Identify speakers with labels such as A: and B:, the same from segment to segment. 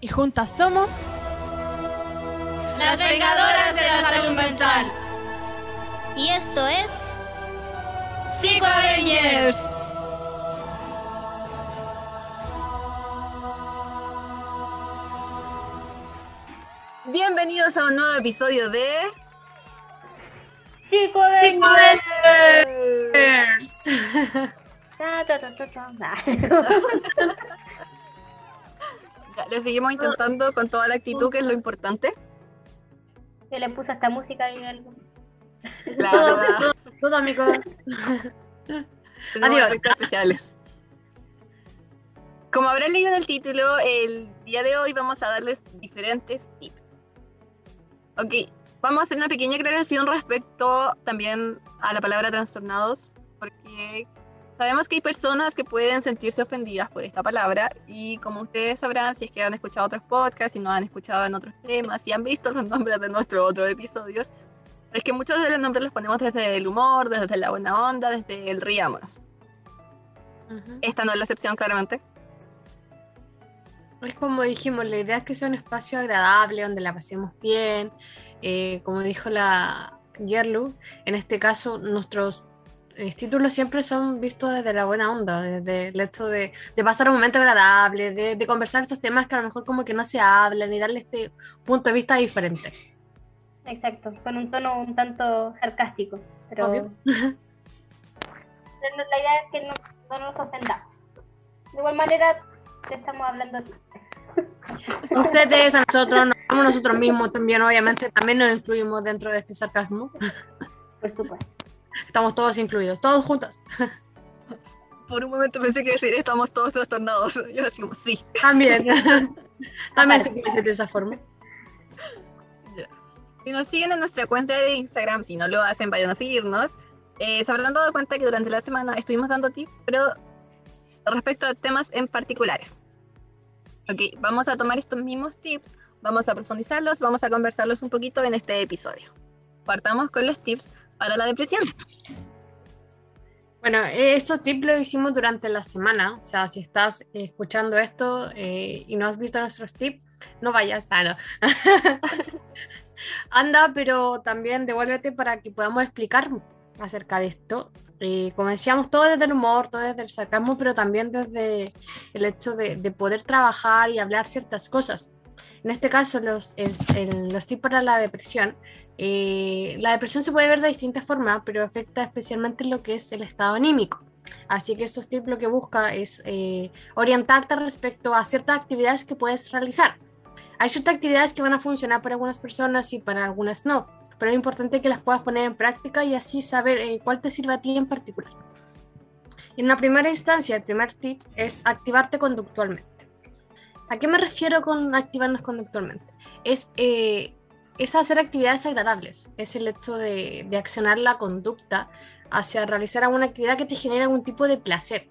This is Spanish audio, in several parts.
A: Y juntas somos
B: Las vengadoras de la salud mental.
C: Y esto es
B: Psico Avengers.
D: Bienvenidos a un nuevo episodio de
E: Chico Avengers.
D: Lo seguimos intentando con toda la actitud, que es lo importante.
E: Yo le puse esta música y algo.
D: Claro,
B: todo, todo, amigos.
D: tenemos
B: Adiós.
D: especiales. Como habrán leído en el título, el día de hoy vamos a darles diferentes tips. Ok, vamos a hacer una pequeña aclaración respecto también a la palabra trastornados, porque sabemos que hay personas que pueden sentirse ofendidas por esta palabra y como ustedes sabrán, si es que han escuchado otros podcasts, si no han escuchado en otros temas, si han visto los nombres de nuestros otros episodios, es que muchos de los nombres los ponemos desde el humor, desde la buena onda, desde el riámonos. Esta no es la excepción, claramente.
B: Es como dijimos, la idea es que sea un espacio agradable, donde la pasemos bien. Eh, como dijo la Yerlu, en este caso nuestros eh, títulos siempre son vistos desde la buena onda, desde el hecho de, de pasar un momento agradable, de, de conversar estos temas que a lo mejor como que no se hablan y darle este punto de vista diferente.
E: Exacto, con un tono un tanto sarcástico. Pero,
B: Obvio.
E: la idea es que no, no nos ofendamos. De igual manera, te estamos hablando así.
B: Ustedes, a nosotros, nos a nosotros mismos también, obviamente, también nos incluimos dentro de este sarcasmo.
E: Por supuesto.
B: Estamos todos incluidos, todos juntos.
D: Por un momento pensé que decir estamos todos trastornados. Yo así como, sí.
B: También. También se puede de esa forma.
D: Si nos siguen en nuestra cuenta de Instagram, si no lo hacen, vayan a seguirnos. Eh, se habrán dado cuenta que durante la semana estuvimos dando tips, pero respecto a temas en particulares. Ok, vamos a tomar estos mismos tips, vamos a profundizarlos, vamos a conversarlos un poquito en este episodio. Partamos con los tips para la depresión.
B: Bueno, estos tips los hicimos durante la semana. O sea, si estás escuchando esto eh, y no has visto nuestros tips, no vayas. Ah, no. Anda, pero también devuélvete para que podamos explicar acerca de esto. Eh, como decíamos, todo desde el humor, todo desde el sarcasmo, pero también desde el hecho de, de poder trabajar y hablar ciertas cosas. En este caso, los, los tips para la depresión. Eh, la depresión se puede ver de distintas formas, pero afecta especialmente lo que es el estado anímico. Así que estos tips lo que busca es eh, orientarte respecto a ciertas actividades que puedes realizar. Hay ciertas actividades que van a funcionar para algunas personas y para algunas no, pero es importante que las puedas poner en práctica y así saber eh, cuál te sirve a ti en particular. En una primera instancia, el primer tip es activarte conductualmente. ¿A qué me refiero con activarnos conductualmente? Es, es hacer actividades agradables, es el hecho de, de accionar la conducta hacia realizar alguna actividad que te genere algún tipo de placer.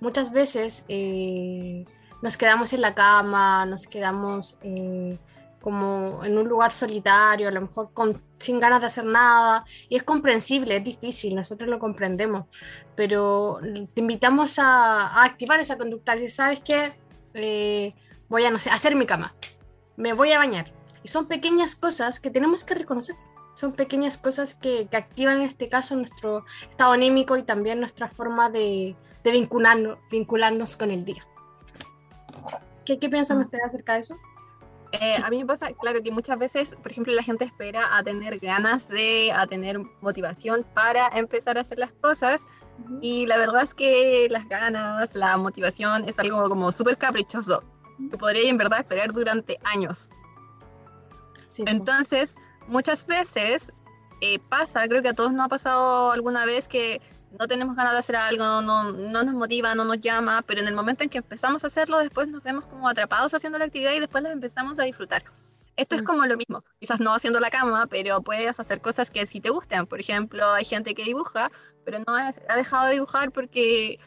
B: Muchas veces eh, nos quedamos en la cama, nos quedamos eh, como en un lugar solitario, a lo mejor sin ganas de hacer nada, y es comprensible, es difícil, nosotros lo comprendemos, pero te invitamos a, activar esa conducta. Y sabes que voy a, hacer mi cama, me voy a bañar. Y son pequeñas cosas que tenemos que reconocer. Son pequeñas cosas que, que activan en este caso nuestro estado anímico y también nuestra forma de, de vincularnos, vincularnos con el día. ¿Qué, qué piensan ustedes acerca de eso?
D: Eh, a mí me pasa, claro, que muchas veces, por ejemplo, la gente espera a tener ganas de, a tener motivación para empezar a hacer las cosas. Y la verdad es que las ganas, la motivación es algo como súper caprichoso, que podría en verdad esperar durante años.
B: Sí,
D: Entonces, muchas veces eh, pasa, creo que a todos nos ha pasado alguna vez que no tenemos ganas de hacer algo, no, no nos motiva, no nos llama, pero en el momento en que empezamos a hacerlo, después nos vemos como atrapados haciendo la actividad y después la empezamos a disfrutar. Esto es
B: Mm.
D: como lo mismo, quizás no haciendo la cama, pero puedes hacer cosas que sí te gustan. Por ejemplo, hay gente que dibuja, pero no ha, ha dejado de dibujar porque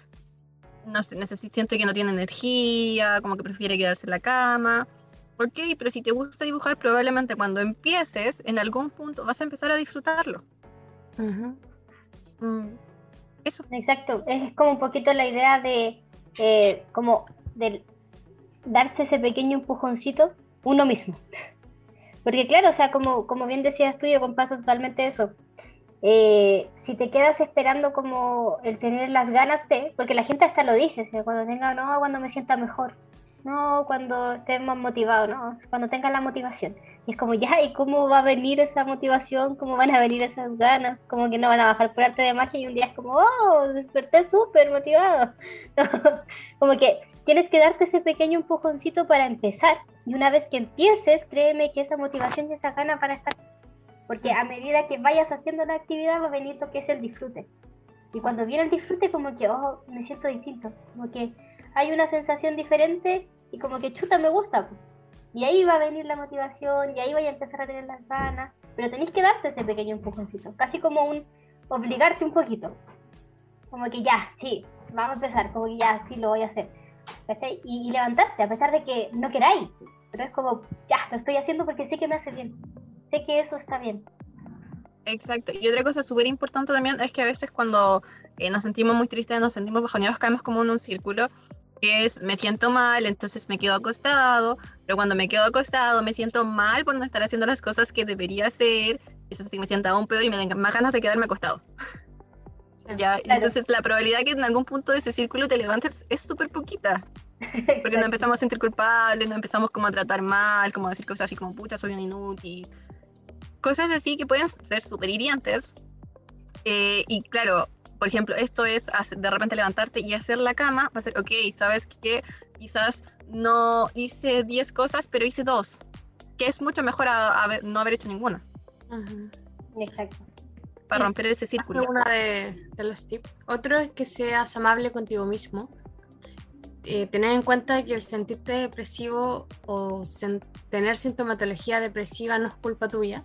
D: no sé, siente que no tiene energía, como que prefiere quedarse en la cama. Ok, pero si te gusta dibujar, probablemente cuando empieces, en algún punto vas a empezar a disfrutarlo. Mm, Eso.
E: Exacto, es como un poquito la idea de eh, como de darse ese pequeño empujoncito uno mismo. Porque claro, o sea, como, como bien decías tú, yo comparto totalmente eso. Eh, si te quedas esperando como el tener las ganas de, porque la gente hasta lo dice, o sea, cuando tenga, no, cuando me sienta mejor, no, cuando esté más motivado, no, cuando tenga la motivación. Y es como, ya, ¿y cómo va a venir esa motivación? ¿Cómo van a venir esas ganas? Como que no van a bajar por arte de magia y un día es como, oh, desperté súper motivado. No, como que tienes que darte ese pequeño empujoncito para empezar. Y una vez que empieces, créeme que esa motivación y esa gana van a estar. Porque a medida que vayas haciendo la actividad va a venir lo que es el disfrute. Y cuando viene el disfrute, como que, oh, me siento distinto. Como que hay una sensación diferente y como que chuta, me gusta. Y ahí va a venir la motivación y ahí voy a empezar a tener las ganas. Pero tenéis que darte ese pequeño empujoncito. Casi como un obligarte un poquito. Como que ya, sí, vamos a empezar. Como que ya, sí, lo voy a hacer. Y, y levantarte, a pesar de que no queráis. Pero es como, ya, lo estoy haciendo porque sé que me hace bien. Sé que eso está bien.
D: Exacto. Y otra cosa súper importante también es que a veces cuando eh, nos sentimos muy tristes, nos sentimos bajoneados, caemos como en un círculo, es me siento mal, entonces me quedo acostado, pero cuando me quedo acostado me siento mal por no estar haciendo las cosas que debería hacer, eso sí me siento aún peor y me dan más ganas de quedarme acostado. Ya,
E: Claro.
D: entonces la probabilidad que en algún punto de ese círculo te levantes es súper poquita, porque nos empezamos a sentir culpables, nos empezamos como a tratar mal, como a decir cosas así como, pucha, soy un inútil, cosas así que pueden ser súper hirientes. Eh, y claro, por ejemplo, esto es de repente levantarte y hacer la cama, va a ser, ok, sabes que quizás no hice 10 cosas, pero hice dos, que es mucho mejor a, no haber hecho ninguna.
E: Exacto.
D: para
B: Sí.
D: romper ese círculo.
B: Una de, de los tips. Otro es que seas amable contigo mismo. Eh, tener en cuenta que el sentirte depresivo o sen- tener sintomatología depresiva no es culpa tuya.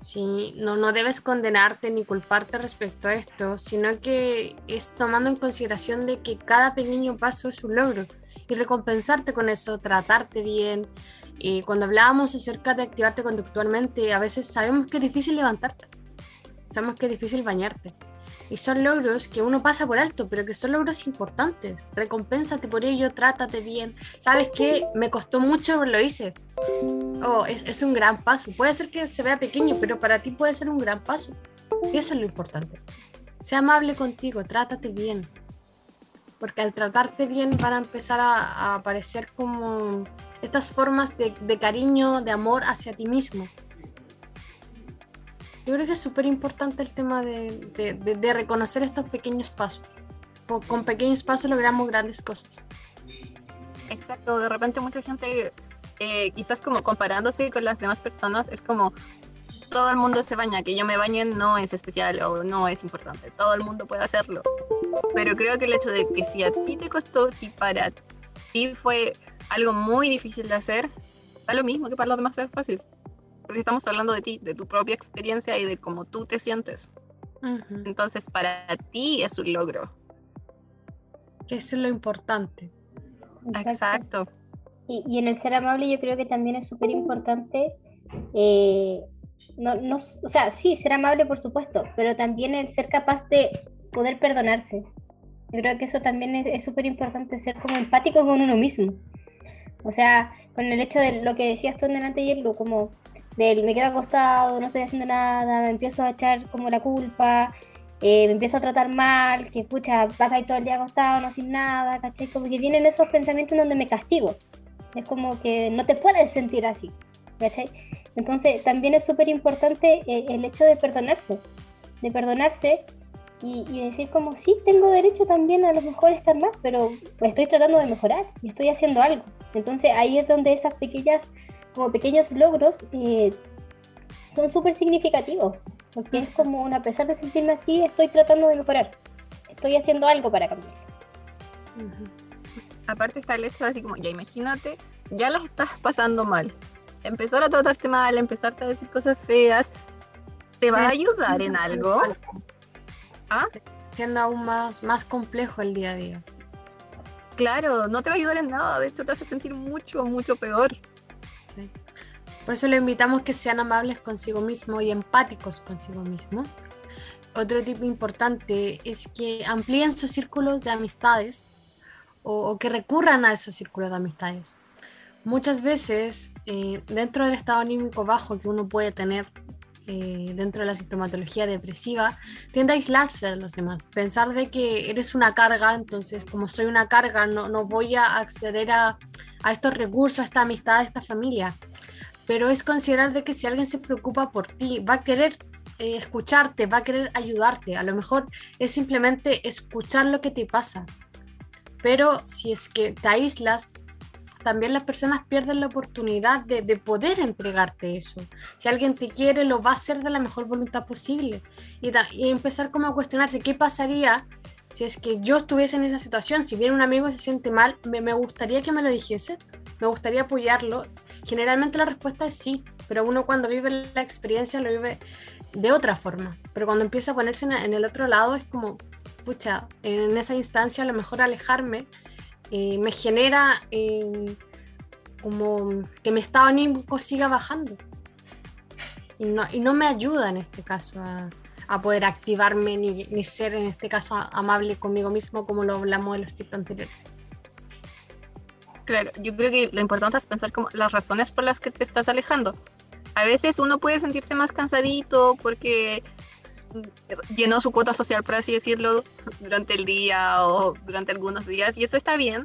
B: Sí, no, no debes condenarte ni culparte respecto a esto, sino que es tomando en consideración de que cada pequeño paso es un logro y recompensarte con eso, tratarte bien. Y cuando hablábamos acerca de activarte conductualmente, a veces sabemos que es difícil levantarte, sabemos que es difícil bañarte. Y son logros que uno pasa por alto, pero que son logros importantes. Recompénsate por ello, trátate bien. ¿Sabes qué? Me costó mucho, pero lo hice. Oh, es, es un gran paso. Puede ser que se vea pequeño, pero para ti puede ser un gran paso. Y eso es lo importante. Sea amable contigo, trátate bien. Porque al tratarte bien van a empezar a, a aparecer como estas formas de, de cariño, de amor hacia ti mismo. Yo creo que es súper importante el tema de, de- de- de reconocer estos pequeños pasos. Po- Con pequeños pasos logramos grandes cosas.
D: Exacto, de repente mucha gente, eh, quizás como comparándose con las demás personas, es como todo el mundo se baña, que yo me bañe no es especial o no es importante, todo el mundo puede hacerlo. Pero creo que el hecho de que si a ti te costó, si para ti fue algo muy difícil de hacer, da lo mismo que para los demás es fácil. Porque estamos hablando de ti, de tu propia experiencia y de cómo tú te sientes. Entonces, para ti es un logro.
B: Que eso es lo importante.
D: Exacto.
E: Y, y en el ser amable yo creo que también es súper importante, eh, no, no, o sea, sí, ser amable por supuesto, pero también el ser capaz de poder perdonarse. Yo creo que eso también es súper importante, ser como empático con uno mismo. O sea, con el hecho de lo que decías tú en delante ayer, Lu, como del me quedo acostado, no estoy haciendo nada, me empiezo a echar como la culpa, eh, me empiezo a tratar mal, que pucha, vas ahí todo el día acostado, no haces nada, ¿cachai? Como que vienen esos pensamientos donde me castigo. Es como que no te puedes sentir así, ¿cachai? Entonces también es súper importante eh, el hecho de perdonarse, de perdonarse y, decir como sí, tengo derecho también a lo mejor estar más, pero estoy tratando de mejorar y estoy haciendo algo. Entonces ahí es donde esas pequeñas, como pequeños logros eh, son súper significativos. Porque es como, a pesar de sentirme así, estoy tratando de mejorar. Estoy haciendo algo para cambiar.
D: Aparte está el hecho así como, ya imagínate, ya las estás pasando mal. Empezar a tratarte mal, empezarte a decir cosas feas, ¿te va a ayudar en algo?
B: ¿Ah? Siendo aún más, más complejo el día a día.
D: Claro, no te va a ayudar en nada, de hecho te hace sentir mucho, mucho peor.
B: Por eso le invitamos que sean amables consigo mismo y empáticos consigo mismo. Otro tipo importante es que amplíen sus círculos de amistades o, que recurran a esos círculos de amistades. Muchas veces, eh, dentro del estado anímico bajo que uno puede tener eh, dentro de la sintomatología depresiva, tiende a aislarse de los demás, pensar de que eres una carga, entonces como soy una carga, no, no voy a acceder a, a estos recursos, a esta amistad, a esta familia pero es considerar de que si alguien se preocupa por ti, va a querer eh, escucharte, va a querer ayudarte. A lo mejor es simplemente escuchar lo que te pasa. Pero si es que te aíslas, también las personas pierden la oportunidad de, poder entregarte eso. Si alguien te quiere, lo va a hacer de la mejor voluntad posible. Y, empezar como a cuestionarse qué pasaría si es que yo estuviese en esa situación. Si viene un amigo se siente mal, me, me gustaría que me lo dijese, me gustaría apoyarlo Generalmente la respuesta es sí, pero uno cuando vive la experiencia lo vive de otra forma. Pero cuando empieza a ponerse en el otro lado es como, pucha, en esa instancia a lo mejor alejarme eh, me genera eh, como que mi estado anímico siga bajando. Y no, y no me ayuda en este caso a, poder activarme ni, ni, ser en este caso amable conmigo mismo como lo hablamos en los tipos anteriores.
D: Claro, yo creo que lo importante es pensar como las razones por las que te estás alejando. A veces uno puede sentirse más cansadito porque llenó su cuota social, por así decirlo, durante el día o durante algunos días, y eso está bien.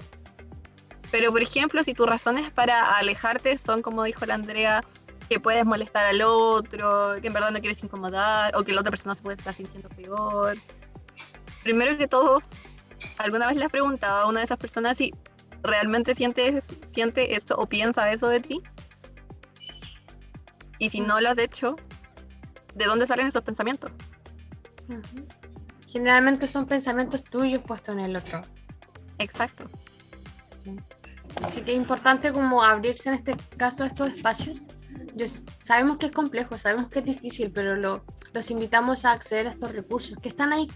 D: Pero, por ejemplo, si tus razones para alejarte son, como dijo la Andrea, que puedes molestar al otro, que en verdad no quieres incomodar, o que la otra persona se puede estar sintiendo peor. Primero que todo, ¿alguna vez le has preguntado a una de esas personas si realmente siente, siente esto o piensa eso de ti. Y si no lo has hecho, ¿de dónde salen esos pensamientos?
B: Generalmente son pensamientos tuyos puestos en el otro.
D: Exacto.
B: Así que es importante como abrirse en este caso a estos espacios. sabemos que es complejo, sabemos que es difícil, pero lo, los invitamos a acceder a estos recursos que están ahí.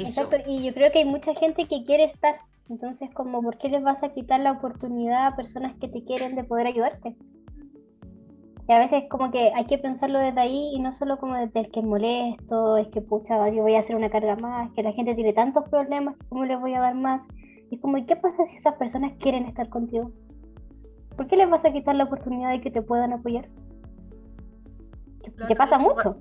E: Exacto, y yo creo que hay mucha gente que quiere estar. Entonces, como, ¿por qué les vas a quitar la oportunidad a personas que te quieren de poder ayudarte? Y a veces como que hay que pensarlo desde ahí y no solo como desde el que es molesto, es que pucha, yo voy a hacer una carga más, que la gente tiene tantos problemas, ¿cómo les voy a dar más? Y es como, ¿y qué pasa si esas personas quieren estar contigo? ¿Por qué les vas a quitar la oportunidad de que te puedan apoyar? ¿Qué pasa mucho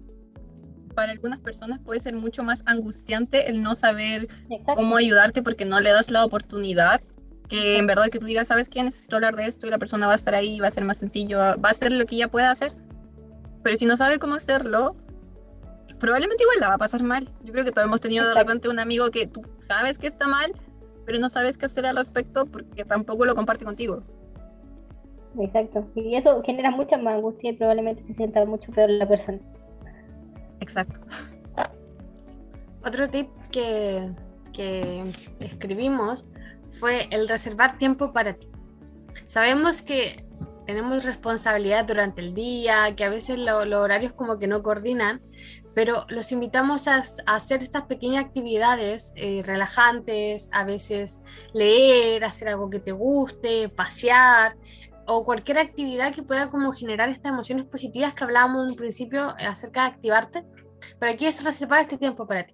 D: para algunas personas puede ser mucho más angustiante el no saber cómo ayudarte porque no le das la oportunidad que en verdad que tú digas, ¿sabes qué? Necesito hablar de esto y la persona va a estar ahí, va a ser más sencillo, va a hacer lo que ella pueda hacer. Pero si no sabe cómo hacerlo, probablemente igual la va a pasar mal. Yo creo que todos hemos tenido de repente un amigo que tú sabes que está mal, pero no sabes qué hacer al respecto porque tampoco lo comparte contigo.
E: Exacto. Y eso genera mucha más angustia y probablemente se sienta mucho peor la persona.
D: Exacto.
B: Otro tip que, escribimos fue el reservar tiempo para ti. Sabemos que tenemos responsabilidad durante el día, que a veces los horarios como que no coordinan, pero los invitamos a, hacer estas pequeñas actividades eh, relajantes, a veces leer, hacer algo que te guste, pasear, o cualquier actividad que pueda como generar estas emociones positivas que hablábamos en un principio acerca de activarte, pero aquí es reservar este tiempo para ti.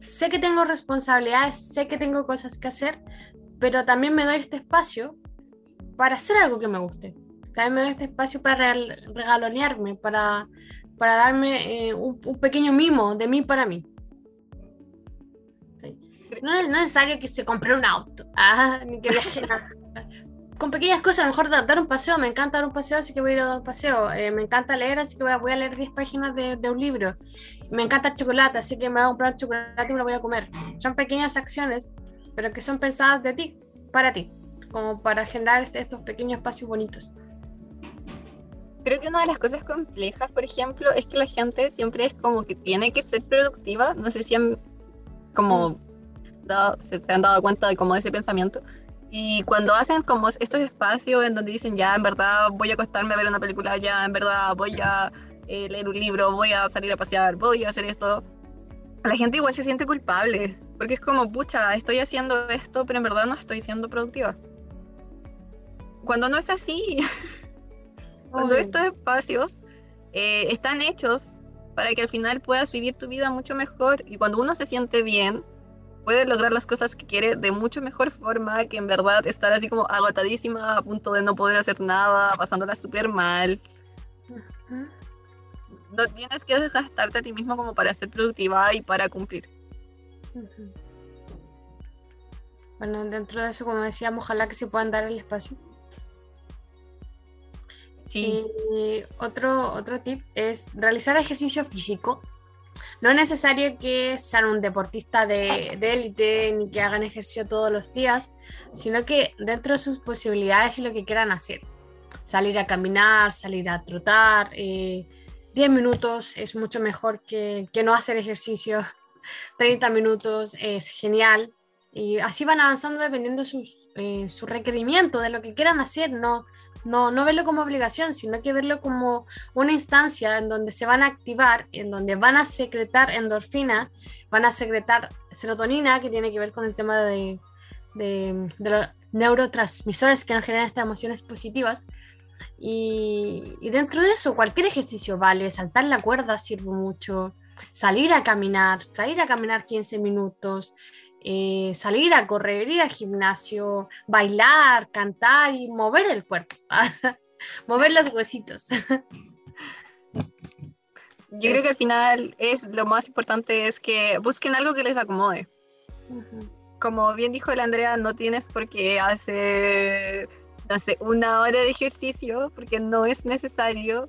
B: Sé que tengo responsabilidades, sé que tengo cosas que hacer, pero también me doy este espacio para hacer algo que me guste. También me doy este espacio para regalonearme, para, para darme eh, un, pequeño mimo de mí para mí. No, es necesario que se compre un auto, ah, ni que viaje nada con pequeñas cosas, a lo mejor dar, un paseo, me encanta dar un paseo, así que voy a ir a dar un paseo, eh, me encanta leer, así que voy a, leer 10 páginas de, un libro, me encanta el chocolate, así que me voy a comprar chocolate y me lo voy a comer. Son pequeñas acciones, pero que son pensadas de ti, para ti, como para generar este, estos pequeños espacios bonitos.
D: Creo que una de las cosas complejas, por ejemplo, es que la gente siempre es como que tiene que ser productiva. No sé si han como dado- se han dado cuenta de como ese pensamiento. Y cuando hacen como estos espacios en donde dicen, ya, en verdad voy a acostarme a ver una película, ya, en verdad voy a eh, leer un libro, voy a salir a pasear, voy a hacer esto, la gente igual se siente culpable. Porque es como, pucha, estoy haciendo esto, pero en verdad no estoy siendo productiva. Cuando no es así, cuando estos espacios eh, están hechos para que al final puedas vivir tu vida mucho mejor y cuando uno se siente bien, puede lograr las cosas que quiere de mucho mejor forma que en verdad estar así como agotadísima, a punto de no poder hacer nada, pasándola súper mal. No tienes que desgastarte a ti mismo como para ser productiva y para cumplir.
B: Bueno, dentro de eso, como decíamos, ojalá que se puedan dar el espacio.
D: Sí,
B: Y otro, otro tip es realizar ejercicio físico. No es necesario que sean un deportista de, de élite ni que hagan ejercicio todos los días, sino que dentro de sus posibilidades y lo que quieran hacer. Salir a caminar, salir a trotar. eh, 10 minutos es mucho mejor que, que no hacer ejercicio. 30 minutos es genial. Y así van avanzando dependiendo sus, eh, su requerimiento de lo que quieran hacer. No, no, no verlo como obligación, sino que verlo como una instancia en donde se van a activar, en donde van a secretar endorfina, van a secretar serotonina, que tiene que ver con el tema de, de- los neurotransmisores que nos generan estas emociones positivas. Y, y dentro de eso, cualquier ejercicio vale, saltar la cuerda sirve mucho, salir a caminar, salir a caminar 15 minutos, eh, salir a correr, ir al gimnasio, bailar, cantar y mover el cuerpo, mover los huesitos.
D: yo creo que al final es lo más importante es que busquen algo que les acomode. como bien dijo la Andrea, no tienes por qué hacer, no sé, una hora de ejercicio porque no es necesario.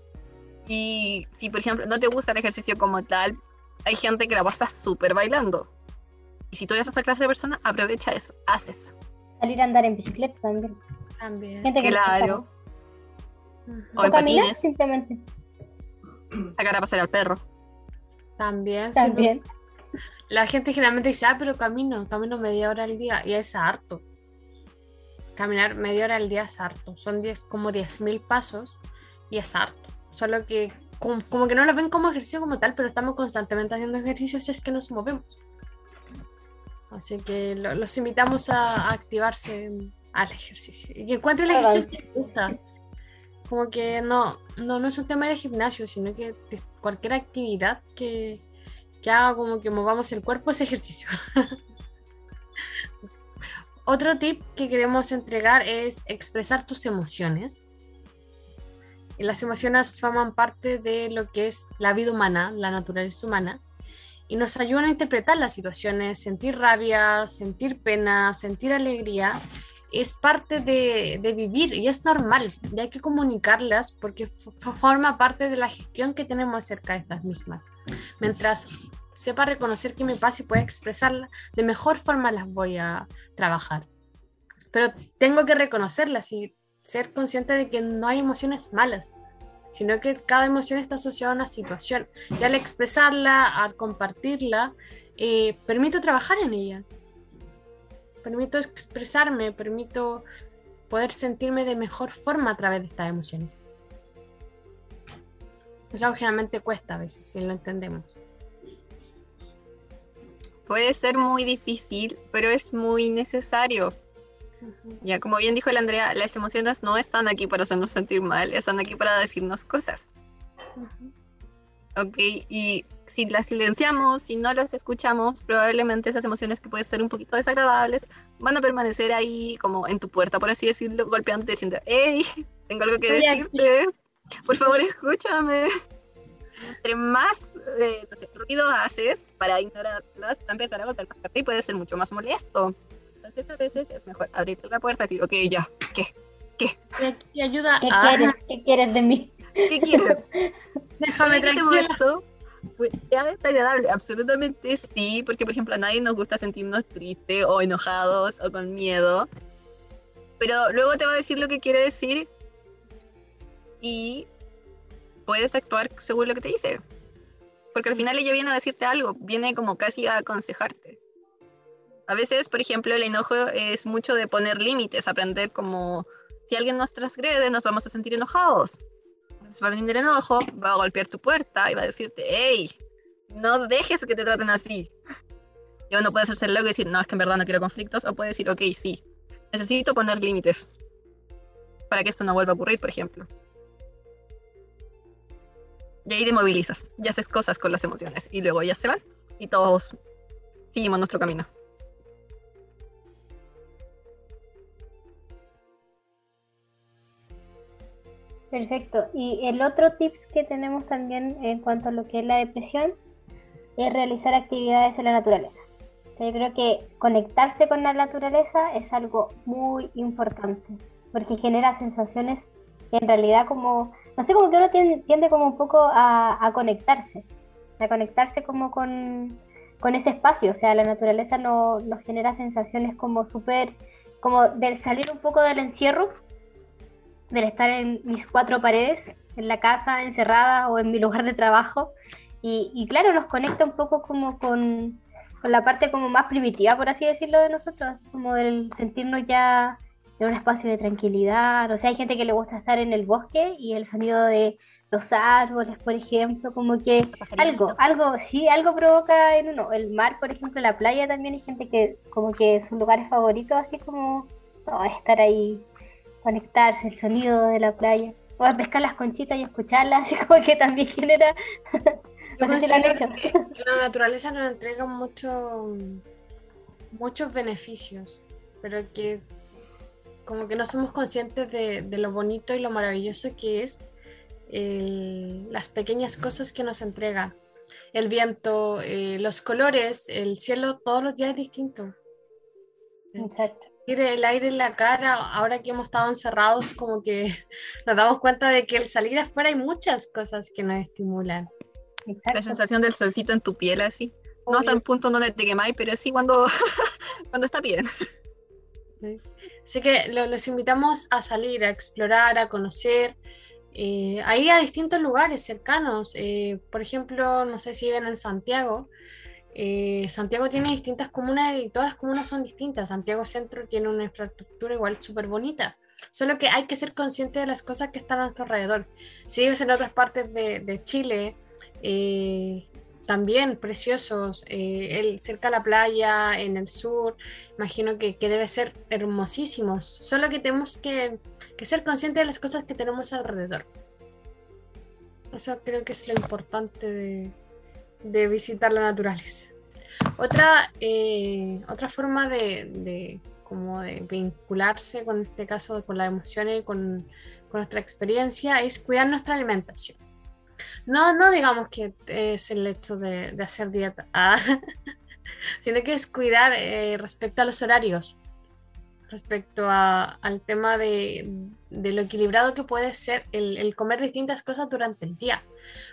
D: Y si, por ejemplo, no te gusta el ejercicio como tal, hay gente que la pasa súper bailando. Y si tú eres esa clase de persona, aprovecha eso, haz eso.
E: Salir a andar en bicicleta también.
B: También.
E: Gente que.
D: Claro.
B: Ujú.
D: O en
E: O caminar
D: patines,
E: simplemente.
D: sacar a pasear al perro.
B: También. sí,
E: También.
B: La gente generalmente dice, ah, pero camino, camino media hora al día y es harto. Caminar media hora al día es harto. Son 10, como 10.000 pasos y es harto. Solo que como, como que no lo ven como ejercicio como tal, pero estamos constantemente haciendo ejercicios si es que nos movemos. Así que lo- los invitamos a, a activarse al ejercicio. Y que encuentren el ejercicio que les gusta. Como que no, no, no es un tema del gimnasio, sino que de cualquier actividad que, que haga como que movamos el cuerpo es ejercicio. Otro tip que queremos entregar es expresar tus emociones. Y las emociones forman parte de lo que es la vida humana, la naturaleza humana, y nos ayudan a interpretar las situaciones, sentir rabia, sentir pena, sentir alegría. Es parte de, de vivir y es normal, y hay que comunicarlas porque forma parte de la gestión que tenemos acerca de estas mismas. Mientras sepa reconocer qué me pasa y pueda expresarla, de mejor forma las voy a trabajar. Pero tengo que reconocerlas y ser consciente de que no hay emociones malas, sino que cada emoción está asociada a una situación. Y al expresarla, al compartirla, eh, permito trabajar en ellas. Permito expresarme, permito poder sentirme de mejor forma a través de estas emociones. Es algo que generalmente cuesta a veces, si lo entendemos.
D: Puede ser muy difícil, pero es muy necesario. Ya como bien dijo la Andrea, las emociones no están aquí para hacernos sentir mal, están aquí para decirnos cosas. Ok, y si las silenciamos, si no las escuchamos, probablemente esas emociones que pueden ser un poquito desagradables van a permanecer ahí como en tu puerta, por así decirlo, golpeándote diciendo, hey, tengo algo que
B: Estoy aquí".
D: decirte, por favor escúchame. Entre más eh, no sé, ruido haces para ignorarlas, va a empezar a golpear la puerta y puede ser mucho más molesto. Entonces a veces es mejor abrir la puerta y decir, ok, ya, ¿qué?
B: Y aquí ayuda
E: ¿Qué
B: a...
E: quieres? ¿Qué quieres de mí?
D: ¿Qué quieres?
B: Déjame
D: que este momento pues, sea desagradable, absolutamente sí, porque por ejemplo a nadie nos gusta sentirnos tristes o enojados o con miedo, pero luego te va a decir lo que quiere decir y puedes actuar según lo que te dice. Porque al final ella viene a decirte algo, viene como casi a aconsejarte. A veces, por ejemplo, el enojo es mucho de poner límites, aprender como si alguien nos transgrede, nos vamos a sentir enojados. Entonces va a venir el enojo, va a golpear tu puerta y va a decirte, hey, no dejes que te traten así. Y uno puede hacerse loco y decir, no, es que en verdad no quiero conflictos, o puede decir, ok, sí, necesito poner límites para que esto no vuelva a ocurrir, por ejemplo. Y ahí te movilizas, y haces cosas con las emociones, y luego ya se van, y todos seguimos nuestro camino.
E: Perfecto. Y el otro tip que tenemos también en cuanto a lo que es la depresión es realizar actividades en la naturaleza. Yo creo que conectarse con la naturaleza es algo muy importante, porque genera sensaciones en realidad como, no sé, como que uno tiende, como un poco a, conectarse, a conectarse como con, ese espacio, o sea, la naturaleza nos genera sensaciones como súper, como del salir un poco del encierro, del estar en mis cuatro paredes, en la casa encerrada o en mi lugar de trabajo, y, y claro, nos conecta un poco como con con la parte como más primitiva, por así decirlo, de nosotros, como el sentirnos ya en un espacio de tranquilidad. O sea, hay gente que le gusta estar en el bosque y el sonido de los árboles, por ejemplo, como que algo, algo, sí, algo provoca en uno. El mar, por ejemplo, la playa también hay gente que como que sus lugares favoritos, así como estar ahí, conectarse, el sonido de la playa. O pescar las conchitas y escucharlas, así como que también genera
B: la naturaleza nos entrega mucho, muchos beneficios, pero que como que no somos conscientes de, lo bonito y lo maravilloso que es las pequeñas cosas que nos entrega. El viento, eh, los colores, el cielo todos los días es distinto. El aire en la cara, ahora que hemos estado encerrados, como que nos damos cuenta de que al salir afuera hay muchas cosas que nos estimulan.
D: La sensación del solcito en tu piel así. No hasta el punto donde te quemáis, pero sí cuando, cuando está bien.
B: Así que los invitamos a salir, a explorar, a conocer, eh, ahí a distintos lugares cercanos. Eh, por ejemplo, no sé si viven en Santiago. Eh, Santiago tiene distintas comunas y todas las comunas son distintas. Santiago Centro tiene una infraestructura igual súper bonita. Solo que hay que ser consciente de las cosas que están a nuestro alrededor. Si vives en otras partes de, Chile, eh, también preciosos, eh, el, cerca a la playa, en el sur, imagino que, que, debe ser hermosísimos, solo que tenemos que, que, ser conscientes de las cosas que tenemos alrededor. Eso creo que es lo importante de, de visitar la naturaleza. Otra, eh, otra forma de, como de vincularse con este caso, con las emociones, con, con nuestra experiencia, es cuidar nuestra alimentación. No, no digamos que es el hecho de, hacer dieta, ah, sino que es cuidar eh, respecto a los horarios, respecto al tema de, lo equilibrado que puede ser el, comer distintas cosas durante el día.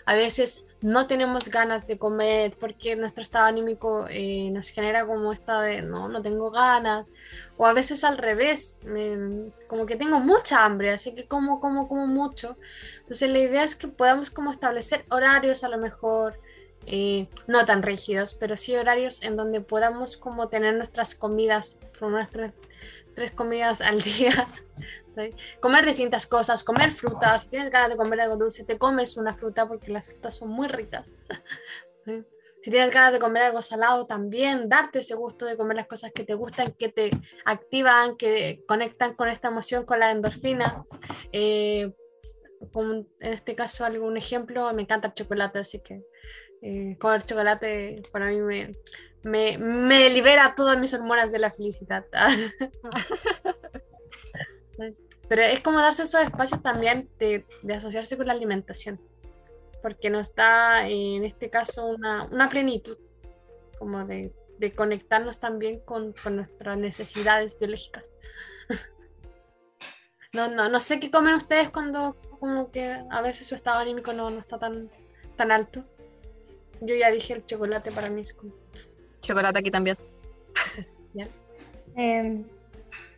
B: A veces no tenemos ganas de comer porque nuestro estado anímico eh, nos genera como esta de no, no tengo ganas, o a veces al revés, como que tengo mucha hambre, así que como, como, como mucho. Entonces la idea es que podamos como establecer horarios a lo mejor, eh, no tan rígidos, pero sí horarios en donde podamos como tener nuestras comidas, nuestras tres comidas al día. Comer distintas cosas, comer frutas. Si tienes ganas de comer algo dulce, te comes una fruta porque las frutas son muy ricas. Si tienes ganas de comer algo salado, también darte ese gusto de comer las cosas que te gustan, que te activan, que conectan con esta emoción, con la endorfina. Eh, en este caso, algún ejemplo, me encanta el chocolate, así que eh, comer chocolate para mí me, me, me libera todas mis hormonas de la felicidad. Pero es como darse esos espacios también de, de, asociarse con la alimentación, porque nos da en este caso una, una plenitud, como de, de conectarnos también con, con, nuestras necesidades biológicas. no, no, no sé qué comen ustedes cuando como que a veces su estado anímico no, no está tan, tan alto. Yo ya dije el chocolate para mí es como
D: chocolate aquí también.
E: Em,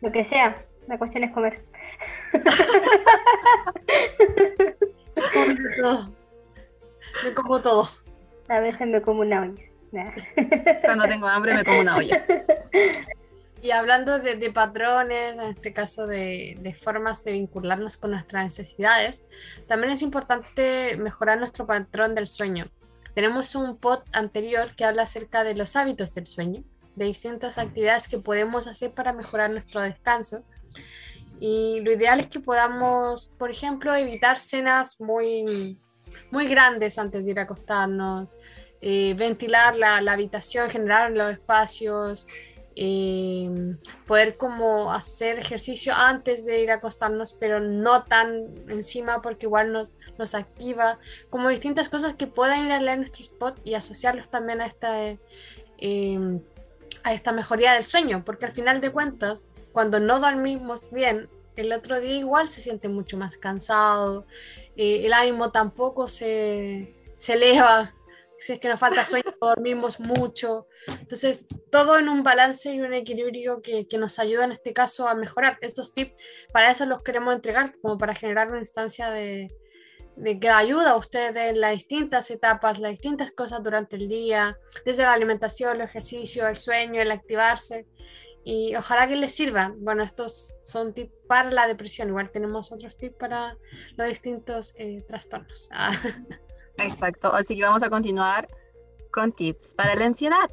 E: lo que sea, la cuestión es comer.
B: como de todo. Me como todo.
E: A veces me como una. Nah.
D: Cuando tengo hambre me como una olla.
B: Y hablando de, de patrones, en este caso de, de formas de vincularnos con nuestras necesidades, también es importante mejorar nuestro patrón del sueño. Tenemos un pod anterior que habla acerca de los hábitos del sueño, de distintas actividades que podemos hacer para mejorar nuestro descanso. Y lo ideal es que podamos, por ejemplo, evitar cenas muy, muy grandes antes de ir a acostarnos, eh, ventilar la, la habitación, generar los espacios, eh, poder como hacer ejercicio antes de ir a acostarnos, pero no tan encima porque igual nos, nos activa, como distintas cosas que puedan ir a leer nuestro spot y asociarlos también a esta, eh, a esta mejoría del sueño, porque al final de cuentas, cuando no dormimos bien, el otro día igual se siente mucho más cansado, eh, el ánimo tampoco se, se eleva, si es que nos falta sueño, dormimos mucho. Entonces, todo en un balance y un equilibrio que, que, nos ayuda en este caso a mejorar. Estos tips, para eso los queremos entregar, como para generar una instancia de, de que ayuda a ustedes en las distintas etapas, las distintas cosas durante el día, desde la alimentación, el ejercicio, el sueño, el activarse. Y ojalá que les sirvan. Bueno, estos son tips para la depresión. Igual tenemos otros tips para los distintos eh, trastornos.
D: Exacto. Así que vamos a continuar con tips para la ansiedad.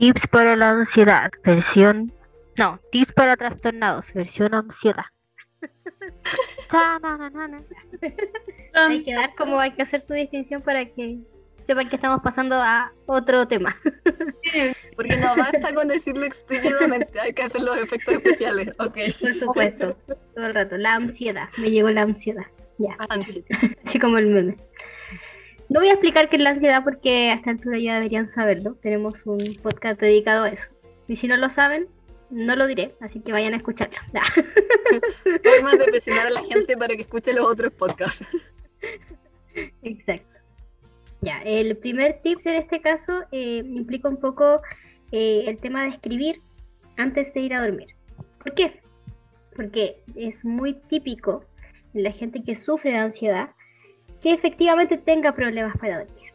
F: Tips para la ansiedad, versión. No, tips para trastornados, versión ansiedad.
E: hay que dar como hay que hacer su distinción para que sepan que estamos pasando a otro tema.
D: Porque no basta con decirlo explícitamente, hay que hacer los efectos especiales. Okay.
E: Por supuesto, todo el rato. La ansiedad, me llegó la ansiedad. Ya.
D: Ansiedad.
E: Así como el meme. No voy a explicar qué es la ansiedad porque a esta altura ya deberían saberlo. Tenemos un podcast dedicado a eso. Y si no lo saben, no lo diré, así que vayan a escucharlo. Nah.
D: Formas de presionar a la gente para que escuche los otros podcasts.
E: Exacto. Ya, el primer tip en este caso eh, implica un poco eh, el tema de escribir antes de ir a dormir. ¿Por qué? Porque es muy típico en la gente que sufre de ansiedad que efectivamente tenga problemas para dormir.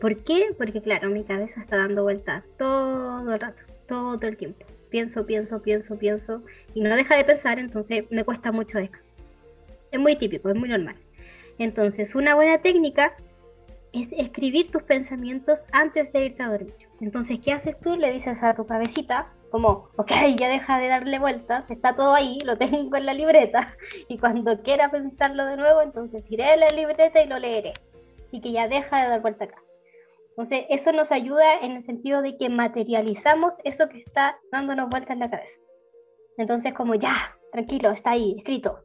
E: ¿Por qué? Porque claro, mi cabeza está dando vueltas todo el rato, todo el tiempo. Pienso, pienso, pienso, pienso y no deja de pensar, entonces me cuesta mucho descansar. Es muy típico, es muy normal. Entonces, una buena técnica es escribir tus pensamientos antes de irte a dormir. Entonces, ¿qué haces tú? Le dices a tu cabecita, como, ok, ya deja de darle vueltas, está todo ahí, lo tengo en la libreta, y cuando quiera pensarlo de nuevo, entonces iré a la libreta y lo leeré. Así que ya deja de dar vuelta acá. Entonces, eso nos ayuda en el sentido de que materializamos eso que está dándonos vueltas en la cabeza. Entonces, como ya, tranquilo, está ahí, escrito.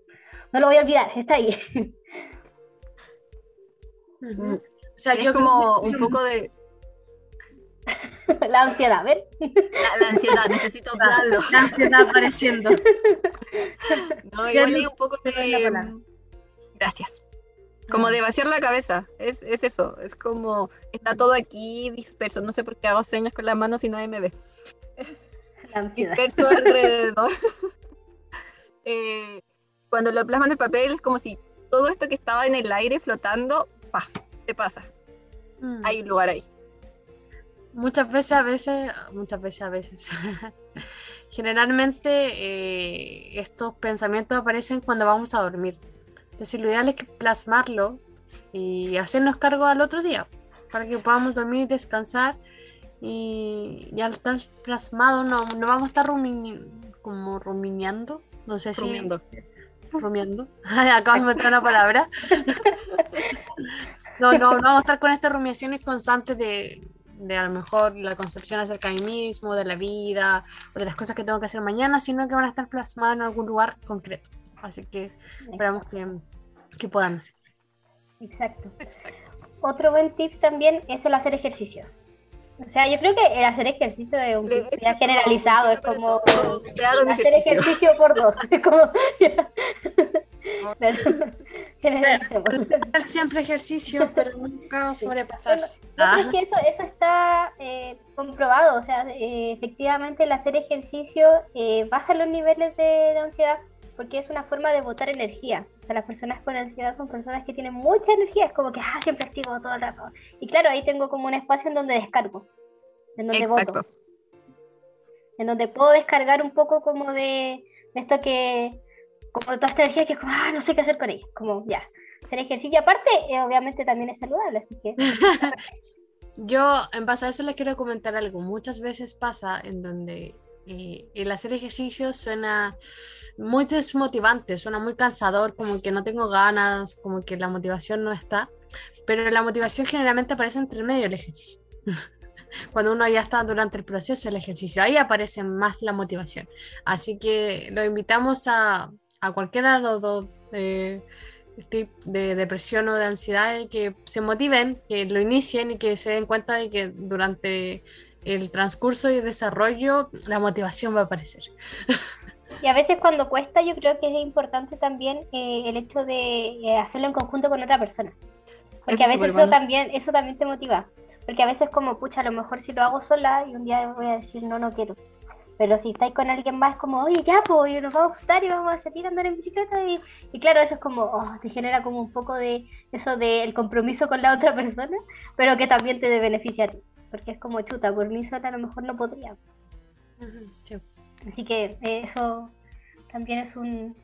E: No lo voy a olvidar, está ahí.
D: O sea, es yo como un poco de,
E: la ansiedad, ¿ven?
D: La, la ansiedad, necesito hablarlo.
B: La ansiedad apareciendo.
D: No, yo leí un poco de. Gracias. Como de vaciar la cabeza. Es, es eso. Es como. Está todo aquí disperso. No sé por qué hago señas con las manos y nadie me ve.
E: La ansiedad.
D: Disperso alrededor. eh, cuando lo plasman en el papel, es como si todo esto que estaba en el aire flotando, ¡pah! Te pasa. Mm. Hay un lugar ahí.
B: Muchas veces, a veces, muchas veces, a veces. Generalmente eh, estos pensamientos aparecen cuando vamos a dormir. Entonces lo ideal es que plasmarlo y hacernos cargo al otro día para que podamos dormir y descansar y, y al estar plasmado no, no vamos a estar rumini como rumineando, no sé
D: Rumiando.
B: si... Rumiando. Acabo de meter una palabra. no, no, no vamos a estar con estas rumiaciones constantes de, de a lo mejor la concepción acerca de mí mismo, de la vida, o de las cosas que tengo que hacer mañana, sino que van a estar plasmadas en algún lugar concreto. Así que esperamos que, que puedan hacer.
E: Exacto. Otro buen tip también es el hacer ejercicio. O sea, yo creo que el hacer ejercicio es un tip ya generalizado, es como hacer ejercicio por dos. Es como.
B: Hacer siempre ejercicio, pero nunca sobrepasarse.
E: No, pero es que eso, eso está eh, comprobado, o sea, eh, efectivamente el hacer ejercicio eh, baja los niveles de, de, ansiedad porque es una forma de botar energía. O sea, las personas con ansiedad son personas que tienen mucha energía, es como que ah, siempre activo todo el rato. Y claro, ahí tengo como un espacio en donde descargo, en donde
D: Exacto.
E: voto, en donde puedo descargar un poco como de esto que, como toda esta energía que es como, ah, no sé qué hacer con ella, como ya. Hacer ejercicio aparte, eh, obviamente también es saludable, así que
B: Yo, en base a eso, les quiero comentar algo. Muchas veces pasa en donde eh, el hacer ejercicio suena muy desmotivante, suena muy cansador, como que no tengo ganas, como que la motivación no está. Pero la motivación generalmente aparece entre medio del ejercicio. Cuando uno ya está durante el proceso del ejercicio, ahí aparece más la motivación. Así que lo invitamos a, a cualquiera de los dos eh, tip de depresión o de ansiedad que se motiven, que lo inicien y que se den cuenta de que durante el transcurso y desarrollo la motivación va a aparecer.
E: Y a veces cuando cuesta, yo creo que es importante también eh, el hecho de eh, hacerlo en conjunto con otra persona. Porque
D: Eso
E: a
D: es
E: veces eso también, eso también te motiva. Porque a veces como, pucha, a lo mejor si lo hago sola y un día voy a decir, no, no quiero. Pero si estáis con alguien más, como, oye, ya, pues, nos vamos a gustar y vamos a salir a andar en bicicleta. Y, y claro, eso es como, oh, te genera como un poco de eso del compromiso con la otra persona, pero que también te beneficia a ti. Porque es como, chuta, por mí sola a lo mejor no podría.
B: Sí.
E: Así que eh, eso también es un,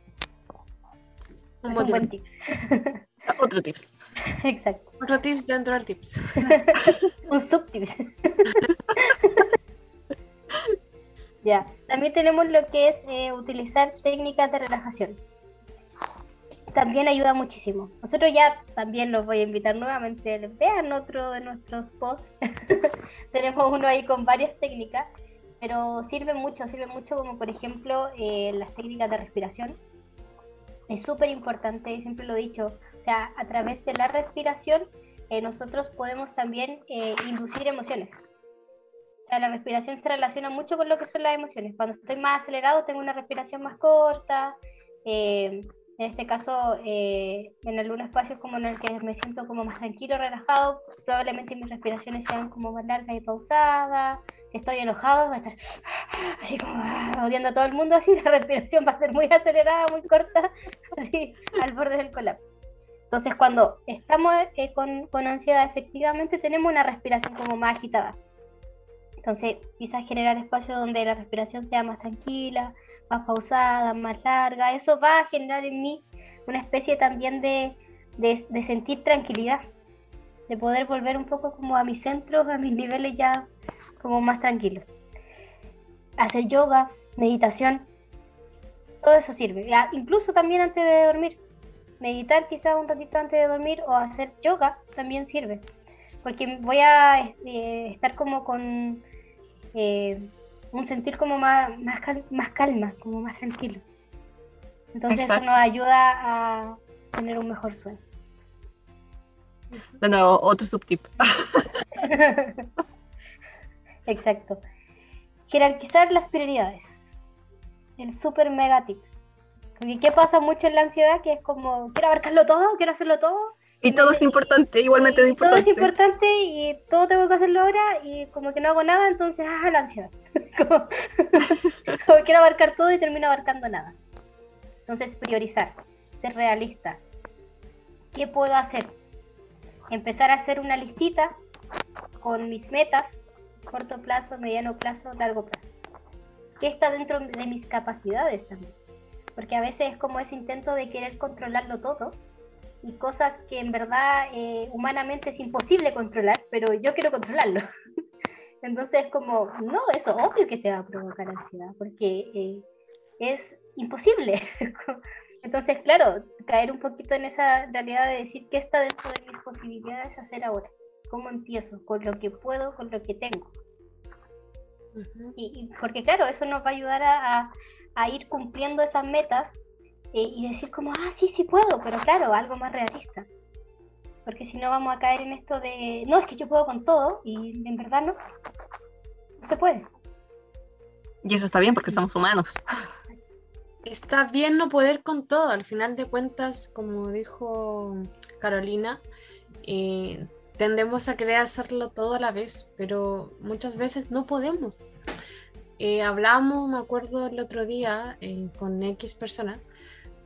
B: Un
E: es un buen tips.
D: Otro tips.
E: Exacto.
B: Otro tips dentro del tips.
E: Un subtips. ya. También tenemos lo que es eh, utilizar técnicas de relajación. También ayuda muchísimo. Nosotros ya también los voy a invitar nuevamente. Vean otro de nuestros posts. tenemos uno ahí con varias técnicas, pero sirve mucho, sirve mucho como por ejemplo eh, las técnicas de respiración. Es súper importante, siempre lo he dicho, o sea, a través de la respiración eh, nosotros podemos también inducir emociones. Sea, la respiración se relaciona mucho con lo que son las emociones. Cuando estoy más acelerado tengo una respiración más corta. eh, en este caso, eh, en algunos espacios como en el que me siento como más tranquilo, relajado, probablemente mis respiraciones sean como más largas y pausadas. Si estoy enojado, voy a estar así como odiando a todo el mundo, así la respiración va a ser muy acelerada, muy corta, así al borde del colapso. Entonces, cuando estamos eh, con, con ansiedad, efectivamente tenemos una respiración como más agitada. Entonces, quizás generar espacios donde la respiración sea más tranquila, más pausada, más larga. Eso va a generar en mí una especie también de, de, sentir tranquilidad, de poder volver un poco como a mis centros, a mis niveles ya como más tranquilos. Hacer yoga, meditación, todo eso sirve. Incluso también antes de dormir. Meditar quizás un ratito antes de dormir o hacer yoga también sirve. Porque voy a eh, estar como con eh, un sentir como más, más, cal- más calma, como más tranquilo. Entonces
D: Exacto.
E: eso nos ayuda a tener un mejor sueño.
D: De nuevo, otro subtip.
E: Exacto. Jerarquizar las prioridades. El super mega tip. Porque ¿qué pasa mucho en la ansiedad? Que es como, quiero abarcarlo todo, quiero hacerlo todo.
D: Y todo es importante, igualmente es
E: y Todo es
D: importante.
E: importante y todo tengo que hacerlo ahora y como que no hago nada, entonces, ah, la ansiedad. como, como quiero abarcar todo y termino abarcando nada. Entonces, priorizar, ser realista. ¿Qué puedo hacer? Empezar a hacer una listita con mis metas, corto plazo, mediano plazo, largo plazo. ¿Qué está dentro de mis capacidades también? Porque a veces es como ese intento de querer controlarlo todo y cosas que en verdad eh, humanamente es imposible controlar, pero yo quiero controlarlo. Entonces es como, no, eso obvio que te va a provocar ansiedad, porque eh, es imposible. Entonces, claro, caer un poquito en esa realidad de decir qué está dentro de mis posibilidades hacer ahora, cómo empiezo, con lo que puedo, con lo que tengo. Y, y porque claro, eso nos va a ayudar a, a- a ir cumpliendo esas metas eh, y decir como, ah, sí, sí puedo, pero claro, algo más realista. Porque si no vamos a caer en esto de, no, es que yo puedo con todo y en verdad no, no se puede.
D: Y eso está bien porque somos humanos.
B: Está bien no poder con todo. Al final de cuentas, como dijo Carolina, eh, tendemos a querer hacerlo todo a la vez, pero muchas veces no podemos. eh, hablamos, me acuerdo el otro día eh, con X persona,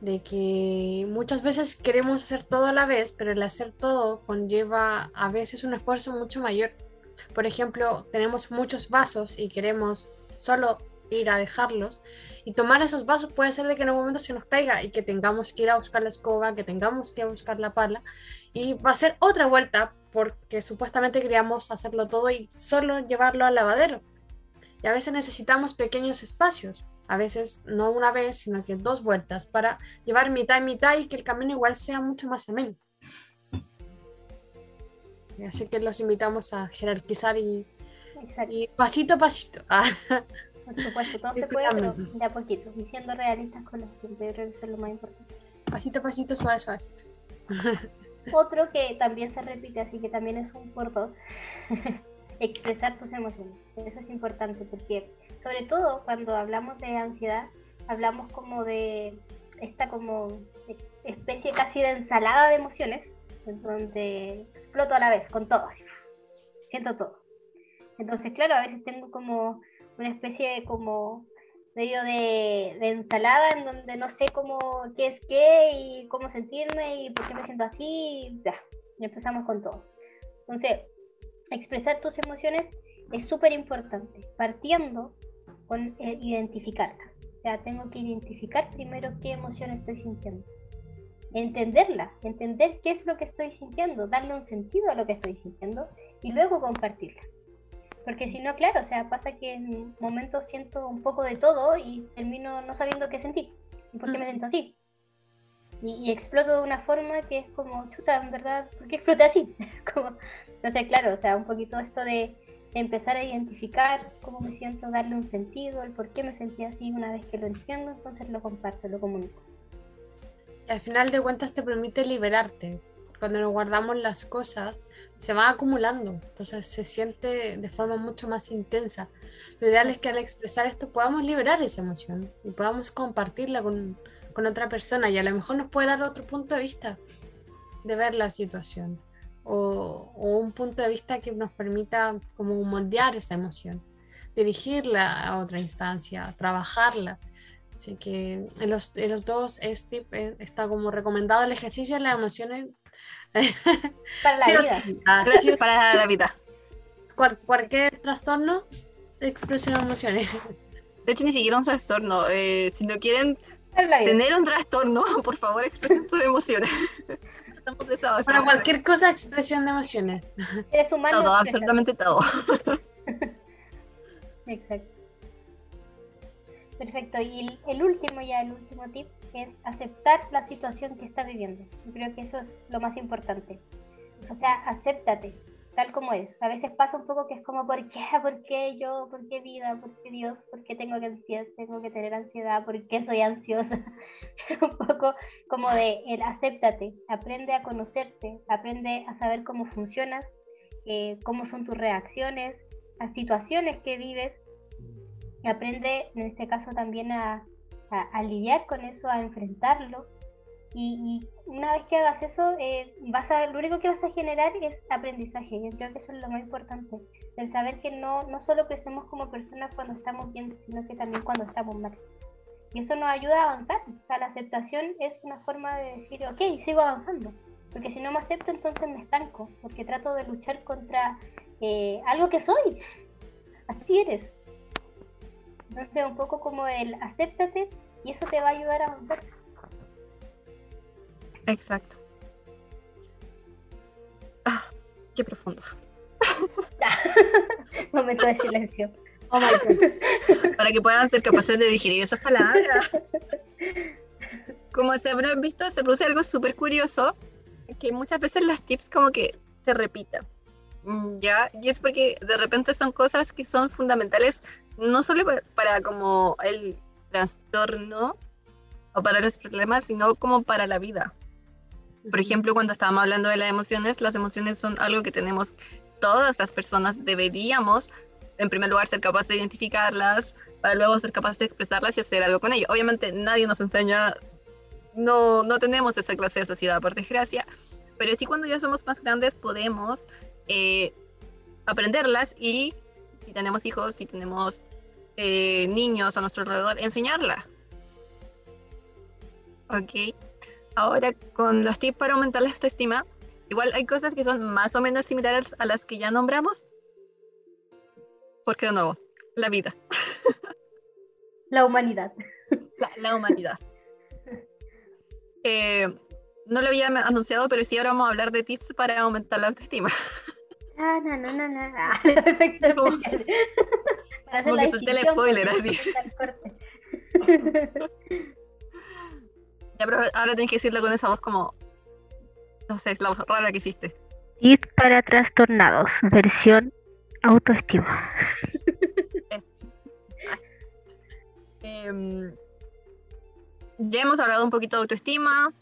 B: de que muchas veces queremos hacer todo a la vez, pero el hacer todo conlleva a veces un esfuerzo mucho mayor. Por ejemplo, tenemos muchos vasos y queremos solo ir a dejarlos y tomar esos vasos puede ser de que en un momento se nos caiga y que tengamos que ir a buscar la escoba, que tengamos que buscar la pala y va a ser otra vuelta porque supuestamente queríamos hacerlo todo y solo llevarlo al lavadero. Y a veces necesitamos pequeños espacios, a veces no una vez, sino que dos vueltas para llevar mitad y mitad y que el camino igual sea mucho más ameno. Así que los invitamos a jerarquizar y, y pasito a pasito.
E: Por supuesto, todo se puede, pero de a poquito, y siendo realistas con la gente, creo que eso es lo más importante.
B: Pasito a pasito, suave, suave.
E: Otro que también se repite, así que también es un por dos, expresar tus emociones. Eso es importante porque, sobre todo cuando hablamos de ansiedad, hablamos como de esta como especie casi de ensalada de emociones, en donde exploto a la vez, con todo, siento todo. Entonces, claro, a veces tengo como una especie de como medio de, ensalada en donde no sé cómo qué es qué y cómo sentirme y por qué me siento así. Ya, y empezamos con todo. Entonces, expresar tus emociones es súper importante, partiendo con eh, identificarlas. O sea, tengo que identificar primero qué emoción estoy sintiendo. Entenderla, entender qué es lo que estoy sintiendo, darle un sentido a lo que estoy sintiendo y luego compartirla. Porque si no, claro, o sea, pasa que en momentos siento un poco de todo y termino no sabiendo qué sentir y por qué me siento así. Y, exploto de una forma que es como, chuta, en verdad, ¿por qué exploté así? como, entonces, claro, o sea, un poquito esto de, empezar a identificar cómo me siento, darle un sentido, el por qué me sentí así, una vez que lo entiendo, entonces lo comparto, lo comunico.
B: Al final de cuentas te permite liberarte, cuando nos guardamos las cosas, se van acumulando, entonces se siente de forma mucho más intensa. Lo ideal es que al expresar esto podamos liberar esa emoción y podamos compartirla con, con otra persona y a lo mejor nos puede dar otro punto de vista de ver la situación o, o, un punto de vista que nos permita como moldear esa emoción, dirigirla a otra instancia, trabajarla. Así que en los, en los dos es eh, está como recomendado el ejercicio de las emociones
E: para la vida.
D: Ah, para la vida.
B: cualquier trastorno, expresión de emociones.
D: De hecho, ni siquiera un trastorno. Eh, si no quieren tener un trastorno, por favor, expresen sus emociones.
B: Para cualquier cosa, expresión de emociones.
E: Es humano.
D: Todo, absolutamente todo.
E: Exacto. Perfecto. Y el último, ya el último tip es aceptar la situación que estás viviendo. Yo creo que eso es lo más importante. O sea, acéptate tal como es. A veces pasa un poco que es como, ¿por qué? ¿Por qué yo? ¿Por qué vida? ¿Por qué Dios? ¿Por qué tengo que, tengo que tener ansiedad? ¿Por qué soy ansiosa? un poco como de el acéptate, aprende a conocerte, aprende a saber cómo funcionas, eh, cómo son tus reacciones, las situaciones que vives, aprende en este caso también a, a, lidiar con eso, a enfrentarlo. Y, una vez que hagas eso, eh, vas a, lo único que vas a generar es aprendizaje. Yo creo que eso es lo más importante. El saber que no, no solo crecemos como personas cuando estamos bien, sino que también cuando estamos mal. Y eso nos ayuda a avanzar. O sea, la aceptación es una forma de decir, ok, sigo avanzando. Porque si no me acepto, entonces me estanco. Porque trato de luchar contra eh, algo que soy. Así eres. Entonces, un poco como el acéptate y eso te va a ayudar a avanzar.
D: Exacto. Ah, qué profundo.
E: Momento de silencio.
D: Oh Para que puedan ser capaces de digerir esas palabras. Como se habrán visto, se produce algo súper curioso, que muchas veces los tips como que se repiten. Mm, ¿Ya? Y es porque de repente son cosas que son fundamentales no solo para, como el trastorno o para los problemas, sino como para la vida. Por ejemplo, cuando estábamos hablando de las emociones, las emociones son algo que tenemos todas las personas, deberíamos, en primer lugar, ser capaces de identificarlas, para luego ser capaces de expresarlas y hacer algo con ello. Obviamente nadie nos enseña, no, no tenemos esa clase de sociedad, por desgracia, pero sí cuando ya somos más grandes podemos eh, aprenderlas y si tenemos hijos, si tenemos eh, niños a nuestro alrededor, enseñarla. Ok. Ahora, con los tips para aumentar la autoestima, igual hay cosas que son más o menos similares a las que ya nombramos. Porque de nuevo, la vida,
E: La humanidad.
D: la, la humanidad. Eh, no lo había anunciado, pero sí ahora vamos a hablar de tips para aumentar la autoestima.
E: Ah, no, no, no, no. Ah, los efectos
D: Como-.
E: Para hacer
D: como
E: la
D: que solté el spoiler, así. Ya, pero ahora tenés que decirlo con esa voz como, no sé, la voz rara que hiciste.
F: Tips para trastornados, versión autoestima.
D: Em, ya hemos hablado un poquito de autoestima,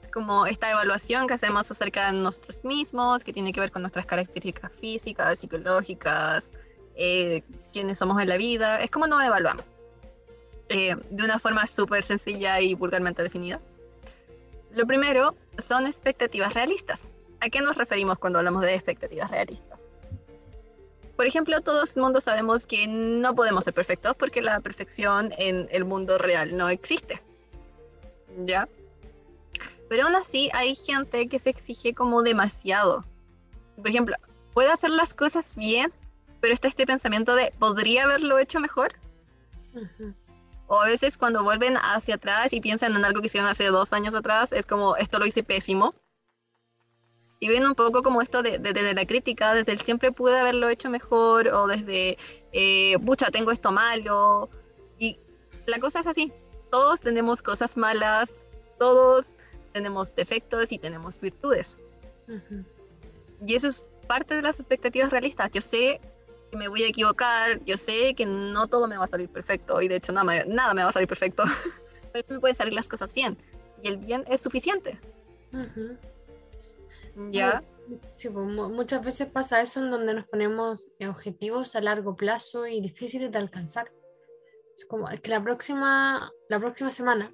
D: es como esta evaluación que hacemos acerca de nosotros mismos, que tiene que ver con nuestras características físicas, psicológicas, eh, quiénes somos en la vida, es como nos evaluamos. Eh, de una forma súper sencilla y vulgarmente definida. Lo primero son expectativas realistas. ¿A qué nos referimos cuando hablamos de expectativas realistas? Por ejemplo, todos el mundo sabemos que no podemos ser perfectos porque la perfección en el mundo real no existe. ¿Ya? Pero aún así hay gente que se exige como demasiado. Por ejemplo, puede hacer las cosas bien, pero está este pensamiento de ¿podría haberlo hecho mejor?
B: Ujú.
D: O a veces cuando vuelven hacia atrás y piensan en algo que hicieron hace dos años atrás, es como, esto lo hice pésimo. Y ven un poco como esto de, de- de la crítica, desde el siempre pude haberlo hecho mejor, o desde, eh, pucha, tengo esto malo. Y la cosa es así, todos tenemos cosas malas, todos tenemos defectos y tenemos virtudes.
B: Ujú.
D: Y eso es parte de las expectativas realistas. Yo sé me voy a equivocar, yo sé que no todo me va a salir perfecto, y de hecho nada me, nada me va a salir perfecto, pero me pueden salir las cosas bien. Y el bien es suficiente. ¿Ya?
B: Sí, pues, mu- muchas veces pasa eso en donde nos ponemos objetivos a largo plazo y difíciles de alcanzar. Es como que la próxima, la próxima semana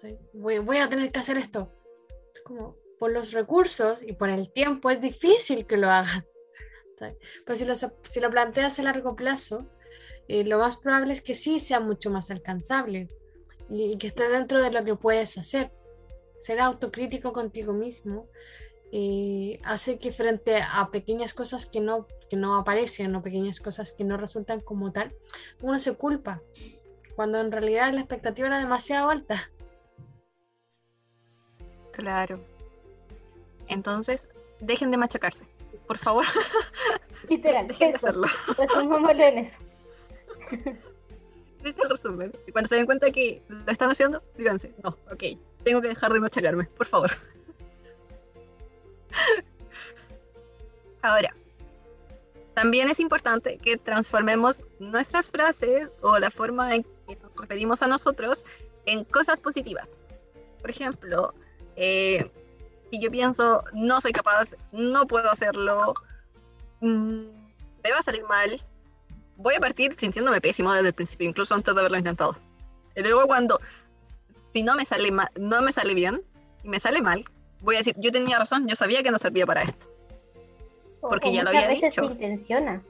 B: ¿sí? voy, voy a tener que hacer esto. Es como por los recursos y por el tiempo es difícil que lo hagan. Pero si lo, planteas a largo plazo, eh, lo más probable es que sí sea mucho más alcanzable y, y que esté dentro de lo que puedes hacer. Ser autocrítico contigo mismo eh, hace que frente a pequeñas cosas que no, que no aparecen o pequeñas cosas que no resultan como tal, uno se culpa, cuando en realidad la expectativa era demasiado alta.
D: Claro. Entonces, dejen de machacarse, por favor.
E: Literal,
D: dejen de hacerlo.
E: Resumámoslo en eso.
D: Ese es el resumen. Y cuando se den cuenta que lo están haciendo, díganse, no, ok, tengo que dejar de machacarme, por favor. Ahora, también es importante que transformemos nuestras frases o la forma en que nos referimos a nosotros en cosas positivas. Por ejemplo, eh, si yo pienso, no soy capaz, no puedo hacerlo, mm, me va a salir mal, voy a partir sintiéndome pésimo desde el principio, incluso antes de haberlo intentado. Y luego cuando, si no me sale no me sale bien y me sale mal, voy a decir, yo tenía razón, yo sabía que no servía para esto. Porque
E: o
D: ya lo había
E: veces
D: dicho.
E: se intenciona.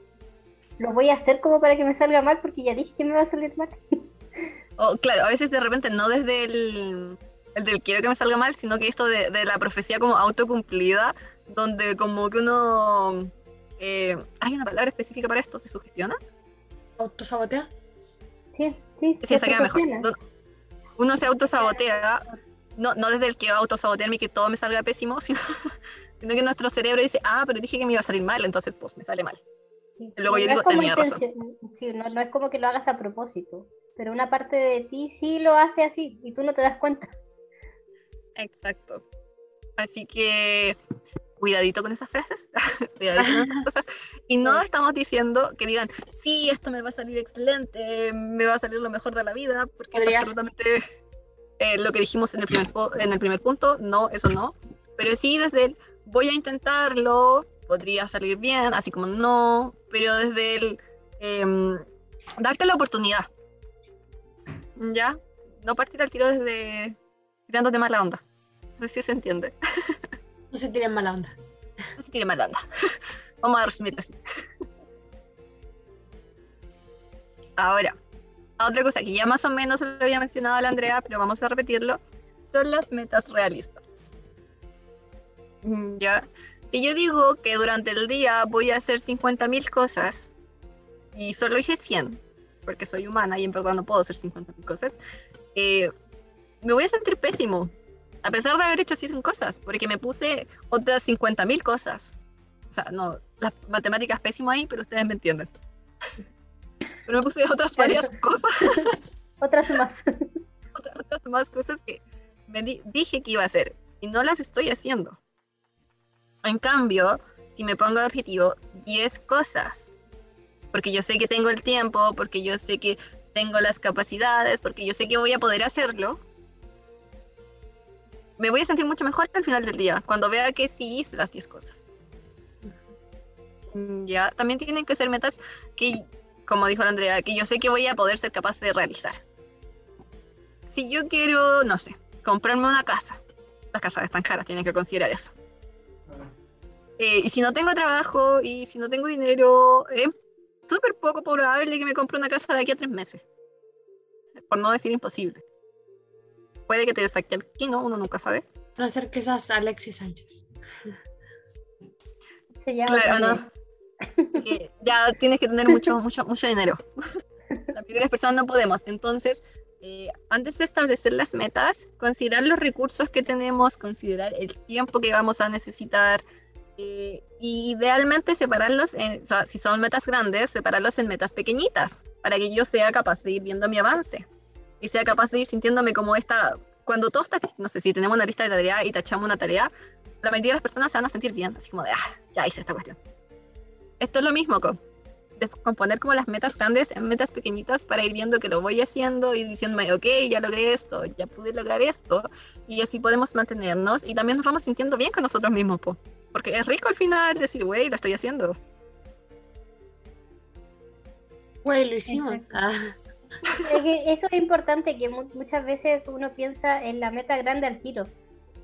E: Lo voy a hacer como para que me salga mal porque ya dije que me va a salir mal.
D: O claro, a veces de repente no desde el, el del quiero que me salga mal, sino que esto de, de la profecía como autocumplida, donde como que uno... eh, ¿Hay una palabra específica para esto? ¿Se sugestiona?
B: ¿Autosabotea?
E: Sí, sí.
D: Sí, esa queda mejor. Uno se autosabotea, no, no desde el quiero autosabotearme y que todo me salga pésimo, sino, sino que nuestro cerebro dice, ah, pero dije que me iba a salir mal, entonces pues me sale mal.
E: Sí,
D: Luego yo digo, tenía razón.
E: Sí, no, no es como que lo hagas a propósito, pero una parte de ti sí lo hace así y tú no te das cuenta.
D: Exacto. Así que cuidadito con esas frases, cuidadito con esas cosas. Y no estamos diciendo que digan, sí, esto me va a salir excelente, me va a salir lo mejor de la vida, porque es absolutamente eh, lo que dijimos en el, primer, en el primer punto, no, eso no. Pero sí desde el voy a intentarlo, podría salir bien, así como no, pero desde el em, darte la oportunidad. ¿Ya? No partir al tiro desde tirándote mala onda. No sé si se entiende.
B: No se tiren mala onda.
D: No se tire mala onda. Vamos a resumirlo así. Ahora, otra cosa que ya más o menos lo había mencionado a la Andrea, pero vamos a repetirlo, son las metas realistas. Mm, Ya, si yo digo que durante el día voy a hacer 50.000 cosas y solo hice 100, porque soy humana y en verdad no puedo hacer 50.000 cosas, eh, me voy a sentir pésimo, a pesar de haber hecho 100 cosas, porque me puse otras 50.000 cosas. O sea, no, las matemáticas pésimo ahí, pero ustedes me entienden. Pero me puse otras varias cosas,
E: Otras más.
D: otras, otras más cosas que me di- dije que iba a hacer y no las estoy haciendo. En cambio, si me pongo de objetivo 10 cosas, porque yo sé que tengo el tiempo, porque yo sé que tengo las capacidades, porque yo sé que voy a poder hacerlo, me voy a sentir mucho mejor al final del día, cuando vea que sí hice las 10 cosas. Ya, también tienen que ser metas que, como dijo la Andrea, que yo sé que voy a poder ser capaz de realizar. Si yo quiero, no sé, comprarme una casa, las casas están caras, tienen que considerar eso. Eh, y si no tengo trabajo y si no tengo dinero, es súper poco probable que me compre una casa de aquí a tres meses. Por no decir imposible. Puede que te saque el quino, uno nunca sabe.
B: No ser que seas Alexis Sánchez.
E: Se llama
D: Claro, no. Que ya tienes que tener mucho, mucho, mucho dinero. La mayoría de las personas no podemos. Entonces, eh, antes de establecer las metas, considerar los recursos que tenemos, considerar el tiempo que vamos a necesitar. eh, y idealmente separarlos, en, o sea, si son metas grandes, separarlos en metas pequeñitas, para que yo sea capaz de ir viendo mi avance y sea capaz de ir sintiéndome como esta, cuando todos, no sé, si tenemos una lista de tareas y tachamos una tarea, la mayoría de las personas se van a sentir bien, así como de, ah, ya hice esta cuestión. Esto es lo mismo con componer como las metas grandes en metas pequeñitas para ir viendo que lo voy haciendo y diciéndome, ok, ya logré esto, ya pude lograr esto, y así podemos mantenernos y también nos vamos sintiendo bien con nosotros mismos, po. porque es rico al final decir, güey, lo estoy haciendo.
B: Güey, lo hicimos. Ah,
E: eso es importante, que mu- muchas veces uno piensa en la meta grande al tiro.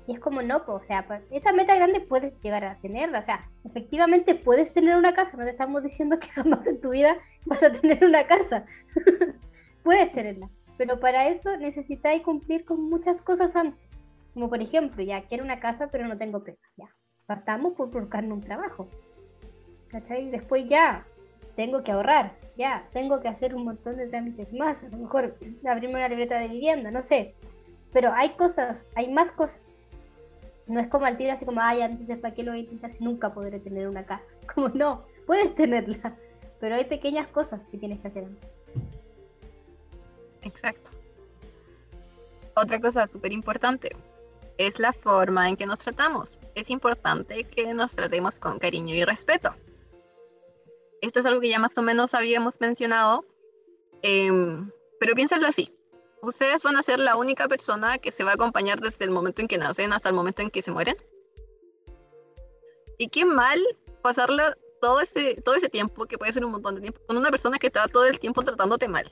E: Y es como no, o sea, esa meta grande puedes llegar a tenerla. O sea, efectivamente puedes tener una casa. No te estamos diciendo que jamás en tu vida vas a tener una casa. puedes tenerla. Pero para eso necesitáis cumplir con muchas cosas antes. Como por ejemplo, ya quiero una casa, pero no tengo pega. Ya, partamos por buscarme un trabajo. ¿Cachai? Después ya, tengo que ahorrar, ya, tengo que hacer un montón de trámites más, a lo mejor abrirme una libreta de vivienda, no sé. Pero hay cosas, hay más cosas. No es como al tiro así como, ay, entonces ¿para qué lo voy a intentar si nunca podré tener una casa? Como no, puedes tenerla, pero hay pequeñas cosas que tienes que hacer.
D: Exacto. Otra cosa súper importante es la forma en que nos tratamos. Es importante que nos tratemos con cariño y respeto. Esto es algo que ya más o menos habíamos mencionado, em, pero piénsenlo así. Ustedes van a ser la única persona que se va a acompañar desde el momento en que nacen hasta el momento en que se mueren. Y qué mal pasarla todo ese, todo ese tiempo, que puede ser un montón de tiempo, con una persona que está todo el tiempo tratándote mal.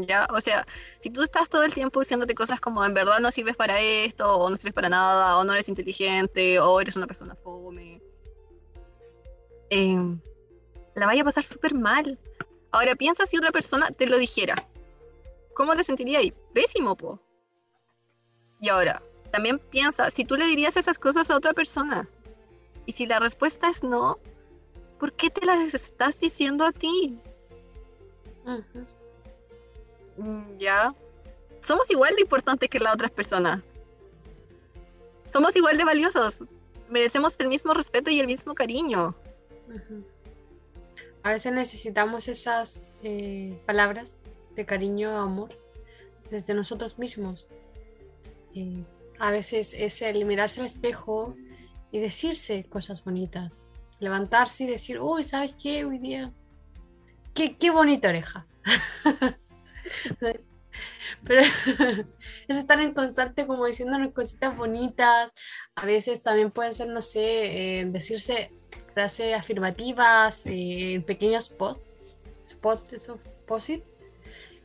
D: Ya, o sea, si tú estás todo el tiempo diciéndote cosas como en verdad no sirves para esto, o no sirves para nada, o no eres inteligente, o eres una persona fome, em, la vaya a pasar súper mal. Ahora piensa si otra persona te lo dijera. ¿Cómo te sentirías ahí? Pésimo, po. Y ahora, también piensa si tú le dirías esas cosas a otra persona. Y si la respuesta es no, ¿por qué te las estás diciendo a ti? Mm, Ya. Somos igual de importantes que las otras personas. Somos igual de valiosos. Merecemos el mismo respeto y el mismo cariño.
B: A veces necesitamos esas eh, palabras de cariño, amor, desde nosotros mismos. Eh, a veces es el mirarse al espejo y decirse cosas bonitas. Levantarse y decir, uy, ¿sabes qué? Hoy día. Qué, qué bonita oreja. Pero es estar en constante como diciéndonos cositas bonitas. A veces también puede ser, no sé, eh, decirse frases afirmativas eh, pequeños posts, spots, esos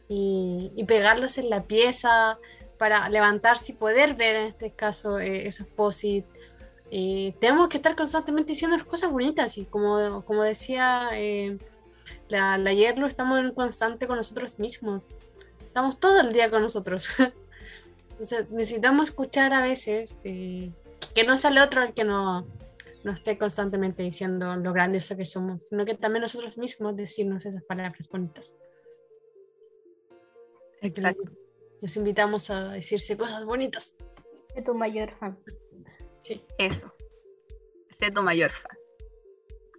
B: y, pegarlos en la pieza para levantarse y poder ver en este caso eh, esos posit. Eh, tenemos que estar constantemente diciendo cosas bonitas y como, como decía eh, la, la Yerlo, estamos en constante con nosotros mismos. Estamos todo el día con nosotros. Entonces necesitamos escuchar a veces que no sea el otro el que no, no esté constantemente diciendo lo grandioso que somos, sino que también nosotros mismos decirnos esas palabras bonitas.
D: Exacto.
B: Los invitamos a decirse cosas bonitas.
E: De tu mayor fan.
B: Sí.
D: Eso. Sé tu mayor fan.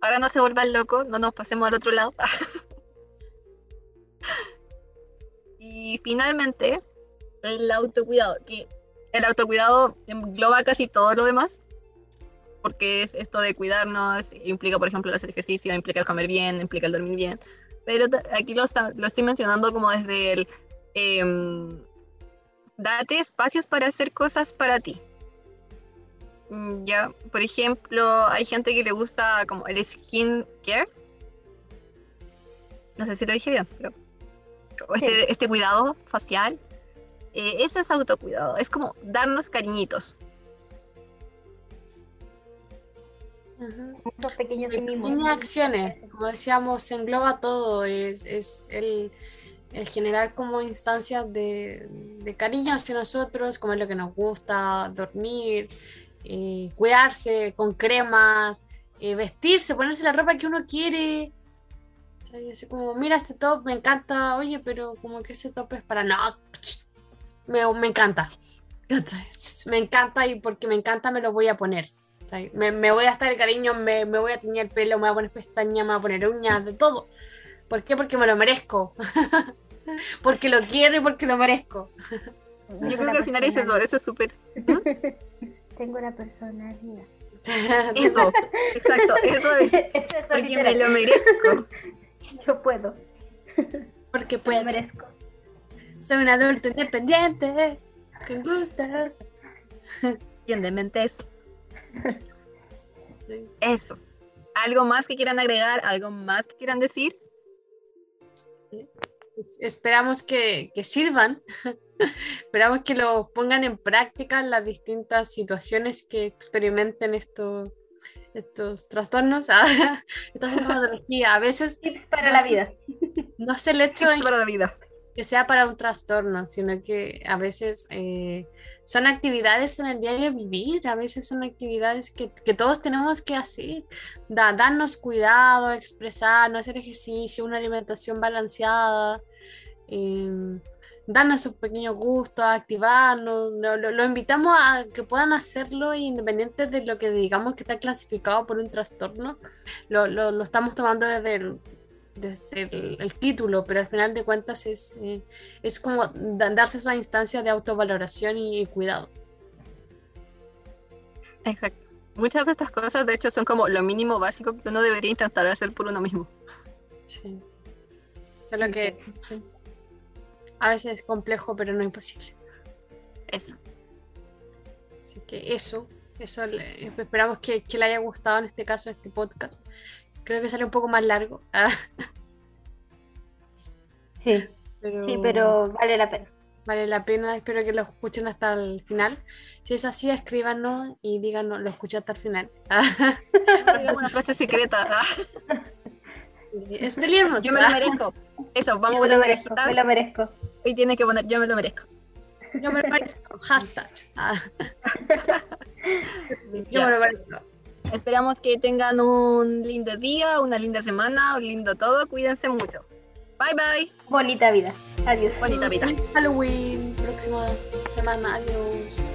D: Ahora no se vuelvan locos, no nos pasemos al otro lado. y finalmente, el autocuidado, que el autocuidado engloba casi todo lo demás, porque es esto de cuidarnos, implica, por ejemplo, hacer ejercicio, implica el comer bien, implica el dormir bien, pero aquí lo, lo estoy mencionando como desde el em, date espacios para hacer cosas para ti. Mm, Ya, por ejemplo, hay gente que le gusta como el skin care. No sé si lo dije bien, pero este,
E: Sí.
D: este cuidado facial. eh, eso es autocuidado, es como darnos cariñitos.
E: Muchos pequeños.
B: Pequeñas acciones, como decíamos, se engloba todo, es, es el, el generar como instancias de, de cariño hacia nosotros, comer lo que nos gusta, dormir, eh, cuidarse con cremas, eh, vestirse, ponerse la ropa que uno quiere. O sea, como, mira este top, me encanta, oye, pero como que ese top es para... No, me, me encanta. Me encanta y porque me encanta me lo voy a poner. Me, me voy a estar el cariño, me, me voy a teñir el pelo, me voy a poner pestañas, me voy a poner uñas, de todo. ¿Por qué? Porque me lo merezco. porque lo quiero y porque lo merezco.
D: Yo creo que al final es eso, eso es súper...
E: Tengo la personalidad.
D: Eso, exacto, eso es.
E: Eso es
D: Porque me lo merezco.
E: Yo puedo.
B: porque
E: Me
B: puedo.
E: lo merezco.
B: Soy un adulto independiente. Con gustos.
D: Bien de mentes. Eso. ¿Algo más que quieran agregar? ¿Algo más que quieran decir?
B: Es- Esperamos que, que sirvan. Esperamos que lo pongan en práctica en las distintas situaciones que experimenten estos, estos trastornos. Ah, Esta sintomatología. A veces
E: Tips para la vida.
B: no es el hecho
D: Tips
B: en
D: para la vida.
B: Que sea para un trastorno, sino que a veces eh, son actividades en el diario vivir, a veces son actividades que, todos tenemos que hacer, Da- darnos cuidado, expresarnos, hacer ejercicio, una alimentación balanceada, eh, darnos sus pequeños gustos, activarnos, lo, invitamos a que puedan hacerlo independiente de lo que digamos que está clasificado por un trastorno, lo- lo estamos tomando desde el, desde el, el título, pero al final de cuentas es, eh, es como da- darse esa instancia de autovaloración y cuidado.
D: Exacto. Muchas de estas cosas, de hecho, son como lo mínimo básico que uno debería intentar hacer por uno mismo.
B: Sí. Solo que a veces es complejo, pero no imposible.
D: Eso.
B: Así que eso, eso le- esperamos que, que le haya gustado en este caso este podcast. Creo que sale un poco más largo, ah,
E: Sí,
B: pero,
E: sí, pero vale la pena.
B: vale la pena. Espero que lo escuchen hasta el final. Si es así, escríbanos y díganos, lo escuché hasta el final. Ah,
D: Digamos una frase secreta. Ah,
B: es pelearnos.
D: yo me lo merezco. Eso, vamos a
E: Yo me
D: poner
E: lo merezco, me lo merezco.
D: y tiene que poner yo me lo merezco.
B: Yo me lo merezco. Hashtag. Ah. Yo me lo merezco.
D: Esperamos que tengan un lindo día, una linda semana, un lindo todo. Cuídense mucho. Bye bye.
E: Bonita vida. Adiós.
D: Bonita vida.
B: Feliz Halloween. Próxima semana. Adiós.